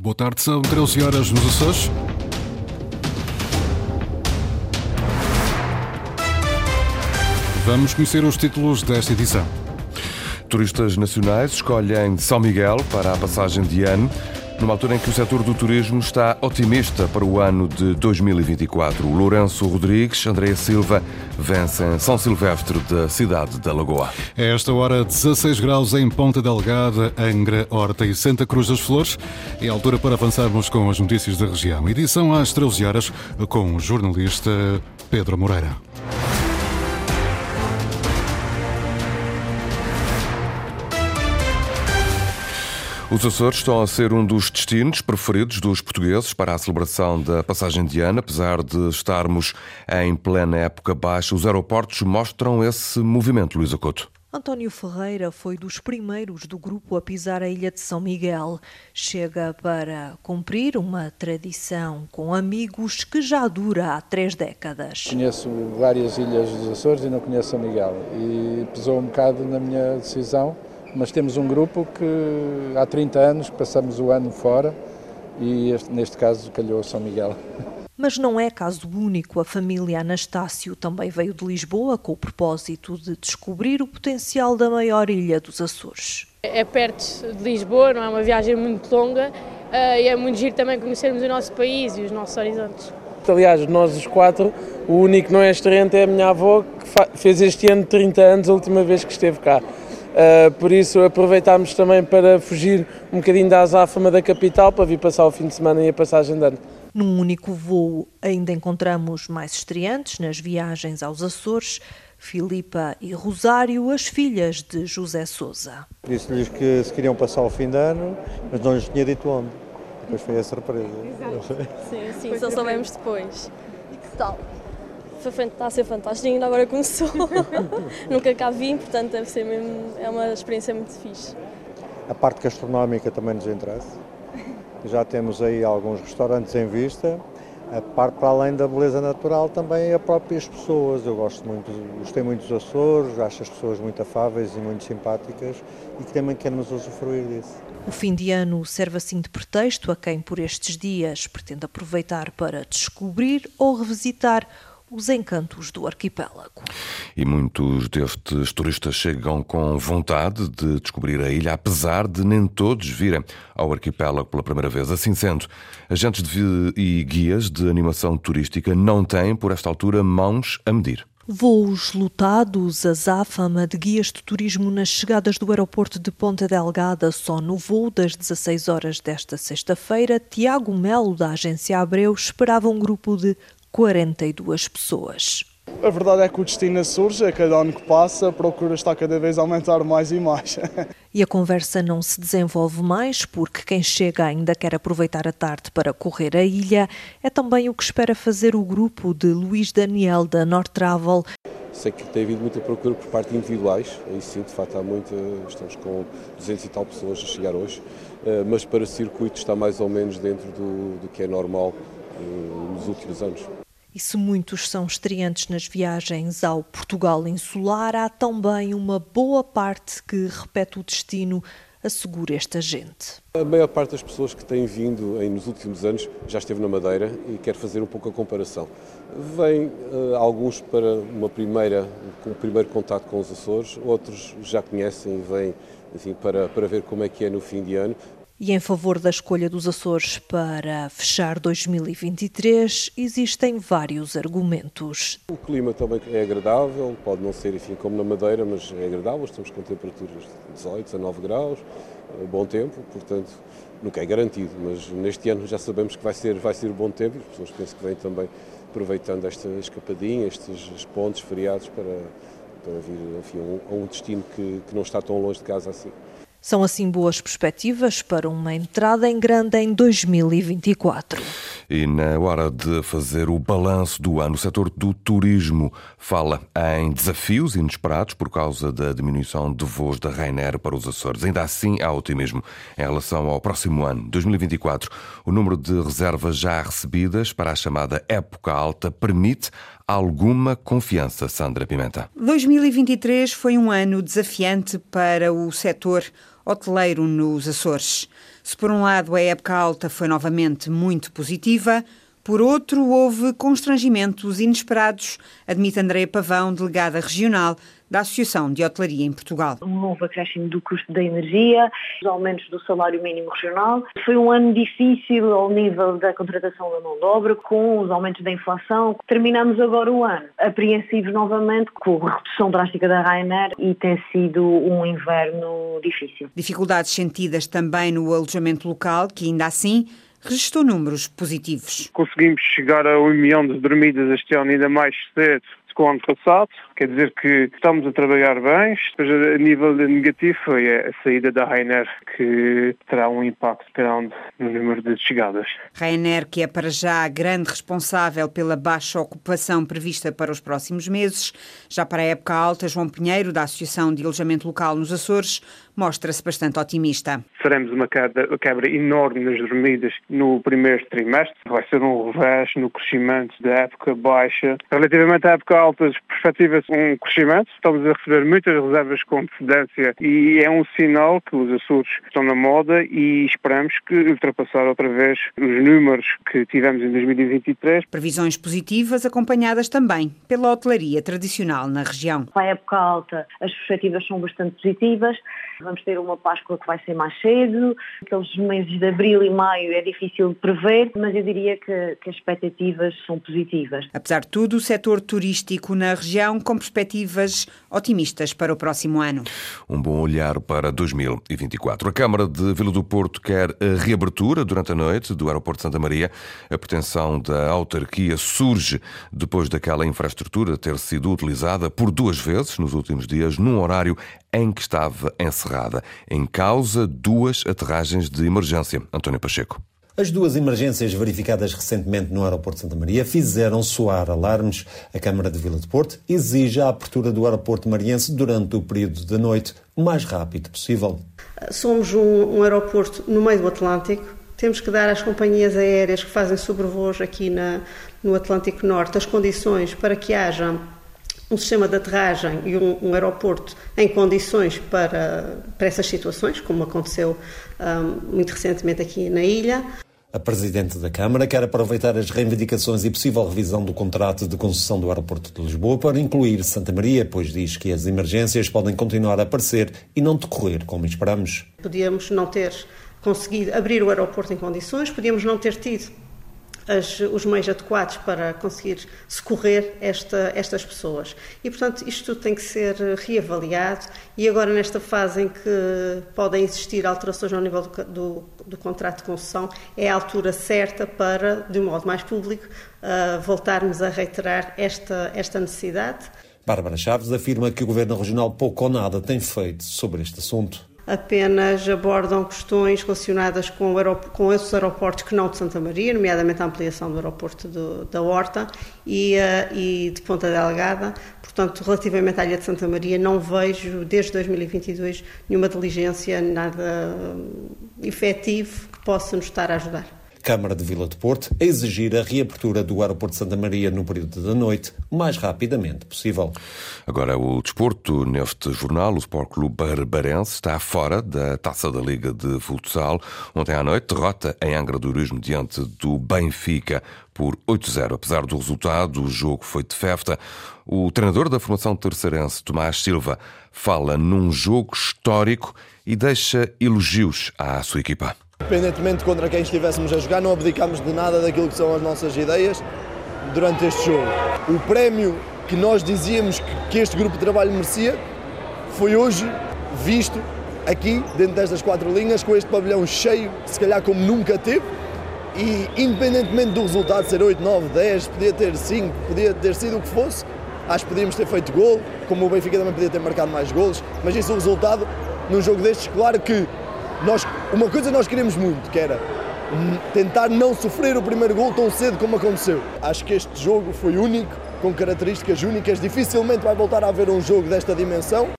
Boa tarde, são 13 horas nos Açores. Vamos conhecer os títulos desta edição. Turistas nacionais escolhem São Miguel para a passagem de ano, numa altura em que o setor do turismo está otimista para o ano de 2024. Lourenço Rodrigues, Andréa Silva vencem São Silvestre da cidade da Lagoa. É esta hora 16 graus em Ponta Delgada, Angra, Horta e Santa Cruz das Flores. É a altura para avançarmos com as notícias da região. Edição às 13 horas com o jornalista Pedro Moreira. Os Açores estão a ser um dos destinos preferidos dos portugueses para a celebração da passagem de ano. Apesar de estarmos em plena época baixa, os aeroportos mostram esse movimento, Luísa Couto. António Ferreira foi dos primeiros do grupo a pisar a ilha de São Miguel. Chega para cumprir uma tradição com amigos que já dura há três décadas. Conheço várias ilhas dos Açores e não conheço São Miguel. E pesou um bocado na minha decisão mas temos um grupo que há 30 anos passamos o ano fora e este, neste caso calhou São Miguel. Mas não é caso único. A família Anastácio também veio de Lisboa com o propósito de descobrir o potencial da maior ilha dos Açores. É perto de Lisboa, não é uma viagem muito longa eh, e é muito giro também conhecermos o nosso país e os nossos horizontes. Aliás, nós os quatro, o único que não é estreante é a minha avó, que fez este ano 30 anos, a última vez que esteve cá. Uh, por isso aproveitámos também para fugir um bocadinho da azáfama da capital para vir passar o fim de semana e a passagem de ano. Num único voo ainda encontramos mais estreantes nas viagens aos Açores, Filipa e Rosário, as filhas de José Souza. Disse-lhes que se queriam passar o fim de ano, mas não lhes tinha dito onde. Depois foi a surpresa. Exato. Sim, sim, só soubemos depois. E que tal? Está a ser fantástico, ainda agora começou. Nunca cá vim, portanto deve ser mesmo, é uma experiência muito fixe. A parte gastronómica também nos interessa. Já temos aí alguns restaurantes em vista. A parte para além da beleza natural também é as próprias pessoas. Eu gosto muito, gostei muito dos Açores, acho as pessoas muito afáveis e muito simpáticas e que também queremos usufruir disso. O fim de ano serve assim de pretexto a quem por estes dias pretende aproveitar para descobrir ou revisitar os encantos do arquipélago. E muitos destes turistas chegam com vontade de descobrir a ilha, apesar de nem todos virem ao arquipélago pela primeira vez. Assim sendo, agentes de e guias de animação turística não têm, por esta altura, mãos a medir. Voos lotados, a záfama de guias de turismo nas chegadas do aeroporto de Ponta Delgada. Só no voo das 16 horas desta sexta-feira, Tiago Melo, da agência Abreu, esperava um grupo de 42 pessoas. A verdade é que o destino surge, a cada ano que passa, a procura está cada vez a aumentar mais e mais. E a conversa não se desenvolve mais porque quem chega ainda quer aproveitar a tarde para correr a ilha. É também o que espera fazer o grupo de Luís Daniel da North Travel. Sei que tem havido muita procura por parte de individuais, aí sim, de facto há muita, estamos com 200 e tal pessoas a chegar hoje, eh, mas para circuito está mais ou menos dentro do, do que é normal nos últimos anos. E se muitos são estreantes nas viagens ao Portugal insular, há também uma boa parte que repete o destino, assegura esta gente. A maior parte das pessoas que têm vindo nos últimos anos já esteve na Madeira e quer fazer um pouco a comparação. Vêm uh, alguns para uma primeira, um primeiro contato com os Açores, outros já conhecem e vêm enfim, para, para ver como é que é no fim de ano, e em favor da escolha dos Açores para fechar 2023, existem vários argumentos. O clima também é agradável, pode não ser enfim, como na Madeira, mas é agradável. Estamos com temperaturas de 18, 19 graus, eh, bom tempo, portanto, nunca é garantido, mas neste ano já sabemos que vai ser, vai ser bom tempo e as pessoas pensam que vêm também aproveitando esta escapadinha, estes pontos feriados para, para vir enfim, a um destino que, que não está tão longe de casa assim. São assim boas perspectivas para uma entrada em grande em 2024. E na hora de fazer o balanço do ano, o setor do turismo fala em desafios inesperados por causa da diminuição de voos da Ryanair para os Açores. Ainda assim, há otimismo em relação ao próximo ano, 2024. O número de reservas já recebidas para a chamada época alta permite alguma confiança, Sandra Pimenta. 2023 foi um ano desafiante para o setor hoteleiro nos Açores. Se por um lado a época alta foi novamente muito positiva, por outro, houve constrangimentos inesperados, admite Andréa Pavão, delegada regional da Associação de Hotelaria em Portugal. Um novo acréscimo do custo da energia, os aumentos do salário mínimo regional. Foi um ano difícil ao nível da contratação da mão de obra, com os aumentos da inflação. Terminamos agora o ano apreensivos novamente com a redução drástica da Ryanair e tem sido um inverno difícil. Dificuldades sentidas também no alojamento local, que ainda assim registrou números positivos. Conseguimos chegar a um milhão de dormidas este ano ainda mais cedo com o ano passado, quer dizer que estamos a trabalhar bem, mas a nível negativo foi a saída da Rainer que terá um impacto grande no número de chegadas. Rainer, que é para já a grande responsável pela baixa ocupação prevista para os próximos meses, já para a época alta, João Pinheiro, da Associação de Alojamento Local nos Açores, mostra-se bastante otimista. Faremos uma quebra, enorme nas dormidas no primeiro trimestre. Vai ser um revés no crescimento da época baixa. Relativamente à época alta, perspectiva um crescimento. Estamos a receber muitas reservas com antecedência e é um sinal que os Açores estão na moda e esperamos que ultrapassar outra vez os números que tivemos em 2023. Previsões positivas acompanhadas também pela hotelaria tradicional na região. Para a época alta, as perspectivas são bastante positivas. Vamos ter uma Páscoa que vai ser mais cedo, aqueles meses de abril e maio é difícil de prever, mas eu diria que, que as expectativas são positivas. Apesar de tudo, o setor turístico na região perspectivas otimistas para o próximo ano. Um bom olhar para 2024. A Câmara de Vila do Porto quer a reabertura durante a noite do Aeroporto de Santa Maria. A pretensão da autarquia surge depois daquela infraestrutura ter sido utilizada por duas vezes nos últimos dias, num horário em que estava encerrada. Em causa, duas aterragens de emergência. António Pacheco. As duas emergências verificadas recentemente no aeroporto de Santa Maria fizeram soar alarmes. A Câmara de Vila de Porto exige a abertura do aeroporto mariense durante o período da noite o mais rápido possível. Somos um, um aeroporto no meio do Atlântico. Temos que dar às companhias aéreas que fazem sobrevoos aqui na, no Atlântico Norte as condições para que haja um sistema de aterragem e um, um aeroporto em condições para, para essas situações, como aconteceu um, muito recentemente aqui na ilha. A Presidente da Câmara quer aproveitar as reivindicações e possível revisão do contrato de concessão do Aeroporto de Lisboa para incluir Santa Maria, pois diz que as emergências podem continuar a aparecer e não decorrer como esperamos. Podíamos não ter conseguido abrir o aeroporto em condições, podíamos não ter tido as, os meios adequados para conseguir socorrer esta, estas pessoas. E, portanto, isto tudo tem que ser reavaliado e agora nesta fase em que podem existir alterações ao nível do, do, do contrato de concessão, é a altura certa para, de um modo mais público, uh, voltarmos a reiterar esta, esta necessidade. Bárbara Chaves afirma que o Governo Regional pouco ou nada tem feito sobre este assunto apenas abordam questões relacionadas com, com esses aeroportos que não de Santa Maria, nomeadamente a ampliação do aeroporto do, da Horta e, uh, e, de Ponta Delgada. Portanto, relativamente à Ilha de Santa Maria, não vejo desde 2022 nenhuma diligência, nada uh, efetivo que possa nos estar a ajudar. Câmara de Vila de Porto a exigir a reabertura do aeroporto de Santa Maria no período da noite o mais rapidamente possível. Agora o desporto. Neste jornal, o Sport Clube Barbarense está fora da Taça da Liga de Futsal. Ontem à noite, derrota em Angra do Heroísmo diante do Benfica por 8-0. Apesar do resultado, o jogo foi de festa. O treinador da formação terceirense, Tomás Silva, fala num jogo histórico e deixa elogios à sua equipa. Independentemente contra quem estivéssemos a jogar, não abdicámos de nada daquilo que são as nossas ideias durante este jogo. O prémio que nós dizíamos que este grupo de trabalho merecia foi hoje visto aqui, dentro destas quatro linhas, com este pavilhão cheio, se calhar como nunca teve. E independentemente do resultado ser 8, 9, 10, podia ter 5, podia ter sido o que fosse, acho que podíamos ter feito gol, como o Benfica também podia ter marcado mais golos, mas isso é o resultado num jogo destes, claro que nós, uma coisa nós queríamos muito, que era tentar não sofrer o primeiro gol tão cedo como aconteceu. Acho que este jogo foi único, com características únicas. Dificilmente vai voltar a haver um jogo desta dimensão.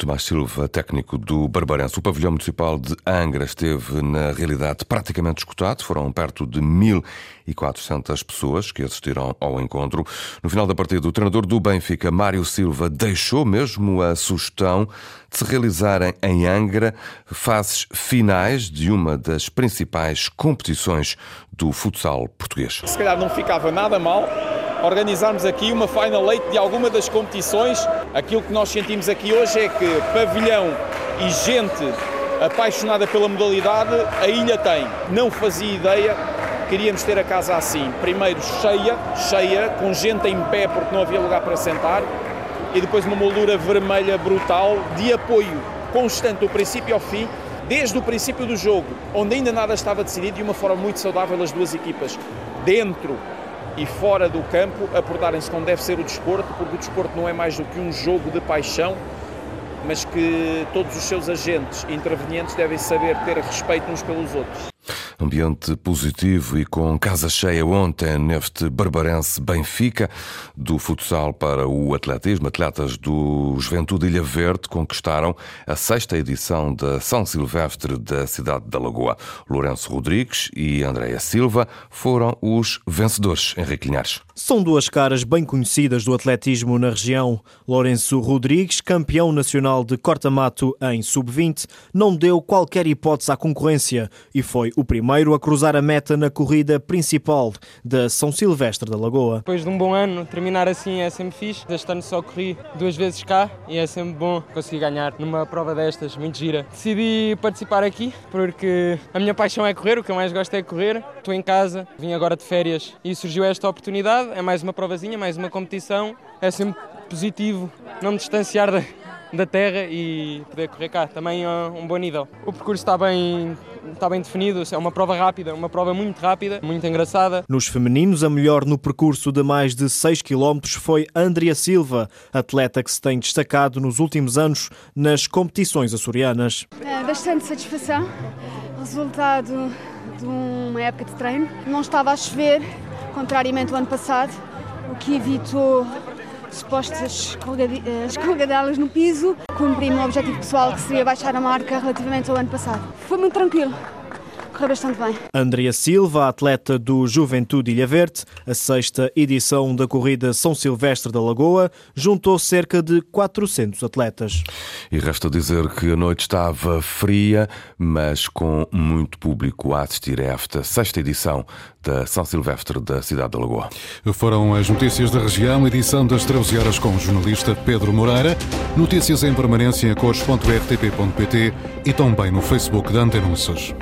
Tomás Silva, técnico do Barbarense. O pavilhão municipal de Angra esteve, na realidade, praticamente escutado. Foram perto de 1.400 pessoas que assistiram ao encontro. No final da partida, o treinador do Benfica, Mário Silva, deixou mesmo a sugestão de se realizarem em Angra fases finais de uma das principais competições do futsal português. Se calhar não ficava nada mal organizarmos aqui uma final eight de alguma das competições. Aquilo que nós sentimos aqui hoje é que pavilhão e gente apaixonada pela modalidade a ilha tem. Não fazia ideia queríamos ter a casa assim. Primeiro cheia, cheia, com gente em pé porque não havia lugar para sentar, e depois uma moldura vermelha brutal de apoio constante do princípio ao fim, desde o princípio do jogo, onde ainda nada estava decidido, de uma forma muito saudável as duas equipas, dentro e fora do campo abordarem-se como deve ser o desporto, porque o desporto não é mais do que um jogo de paixão, mas que todos os seus agentes intervenientes devem saber ter respeito uns pelos outros. Ambiente positivo e com casa cheia ontem neste Barbarense Benfica, do futsal para o atletismo. Atletas do Juventude Ilha Verde conquistaram a sexta edição da São Silvestre da cidade da Lagoa. Lourenço Rodrigues e Andréia Silva foram os vencedores. Henrique Linhares. São duas caras bem conhecidas do atletismo na região. Lourenço Rodrigues, campeão nacional de corta-mato em sub-20, não deu qualquer hipótese à concorrência e foi o primeiro a cruzar a meta na corrida principal da São Silvestre da Lagoa. Depois de um bom ano, terminar assim é sempre fixe. Este ano só corri duas vezes cá e é sempre bom conseguir ganhar numa prova destas, muito gira. Decidi participar aqui porque a minha paixão é correr, o que eu mais gosto é correr. Estou em casa, vim agora de férias e surgiu esta oportunidade. É mais uma provazinha, mais uma competição. É sempre positivo não me distanciar da terra e poder correr cá. Também é um bom nível. O percurso está bem, está bem definido, é uma prova rápida, uma prova muito rápida, muito engraçada. Nos femininos, a melhor no percurso de mais de 6 km foi Andrea Silva, atleta que se tem destacado nos últimos anos nas competições açorianas. É bastante satisfação, resultado de uma época de treino. Não estava a chover, contrariamente ao ano passado, o que evitou supostas escorregadelas no piso. Cumpri o meu objetivo pessoal, que seria baixar a marca relativamente ao ano passado. Foi muito tranquilo. Correu bastante bem. Andrea Silva, atleta do Juventude Ilha Verde, a sexta edição da corrida São Silvestre da Lagoa, juntou cerca de 400 atletas. E resta dizer que a noite estava fria, mas com muito público a assistir a esta sexta edição da São Silvestre da cidade da Lagoa. Foram as notícias da região, edição das 13 horas com o jornalista Pedro Moreira. Notícias em permanência em cores.rtp.pt e também no Facebook da Antenúncios.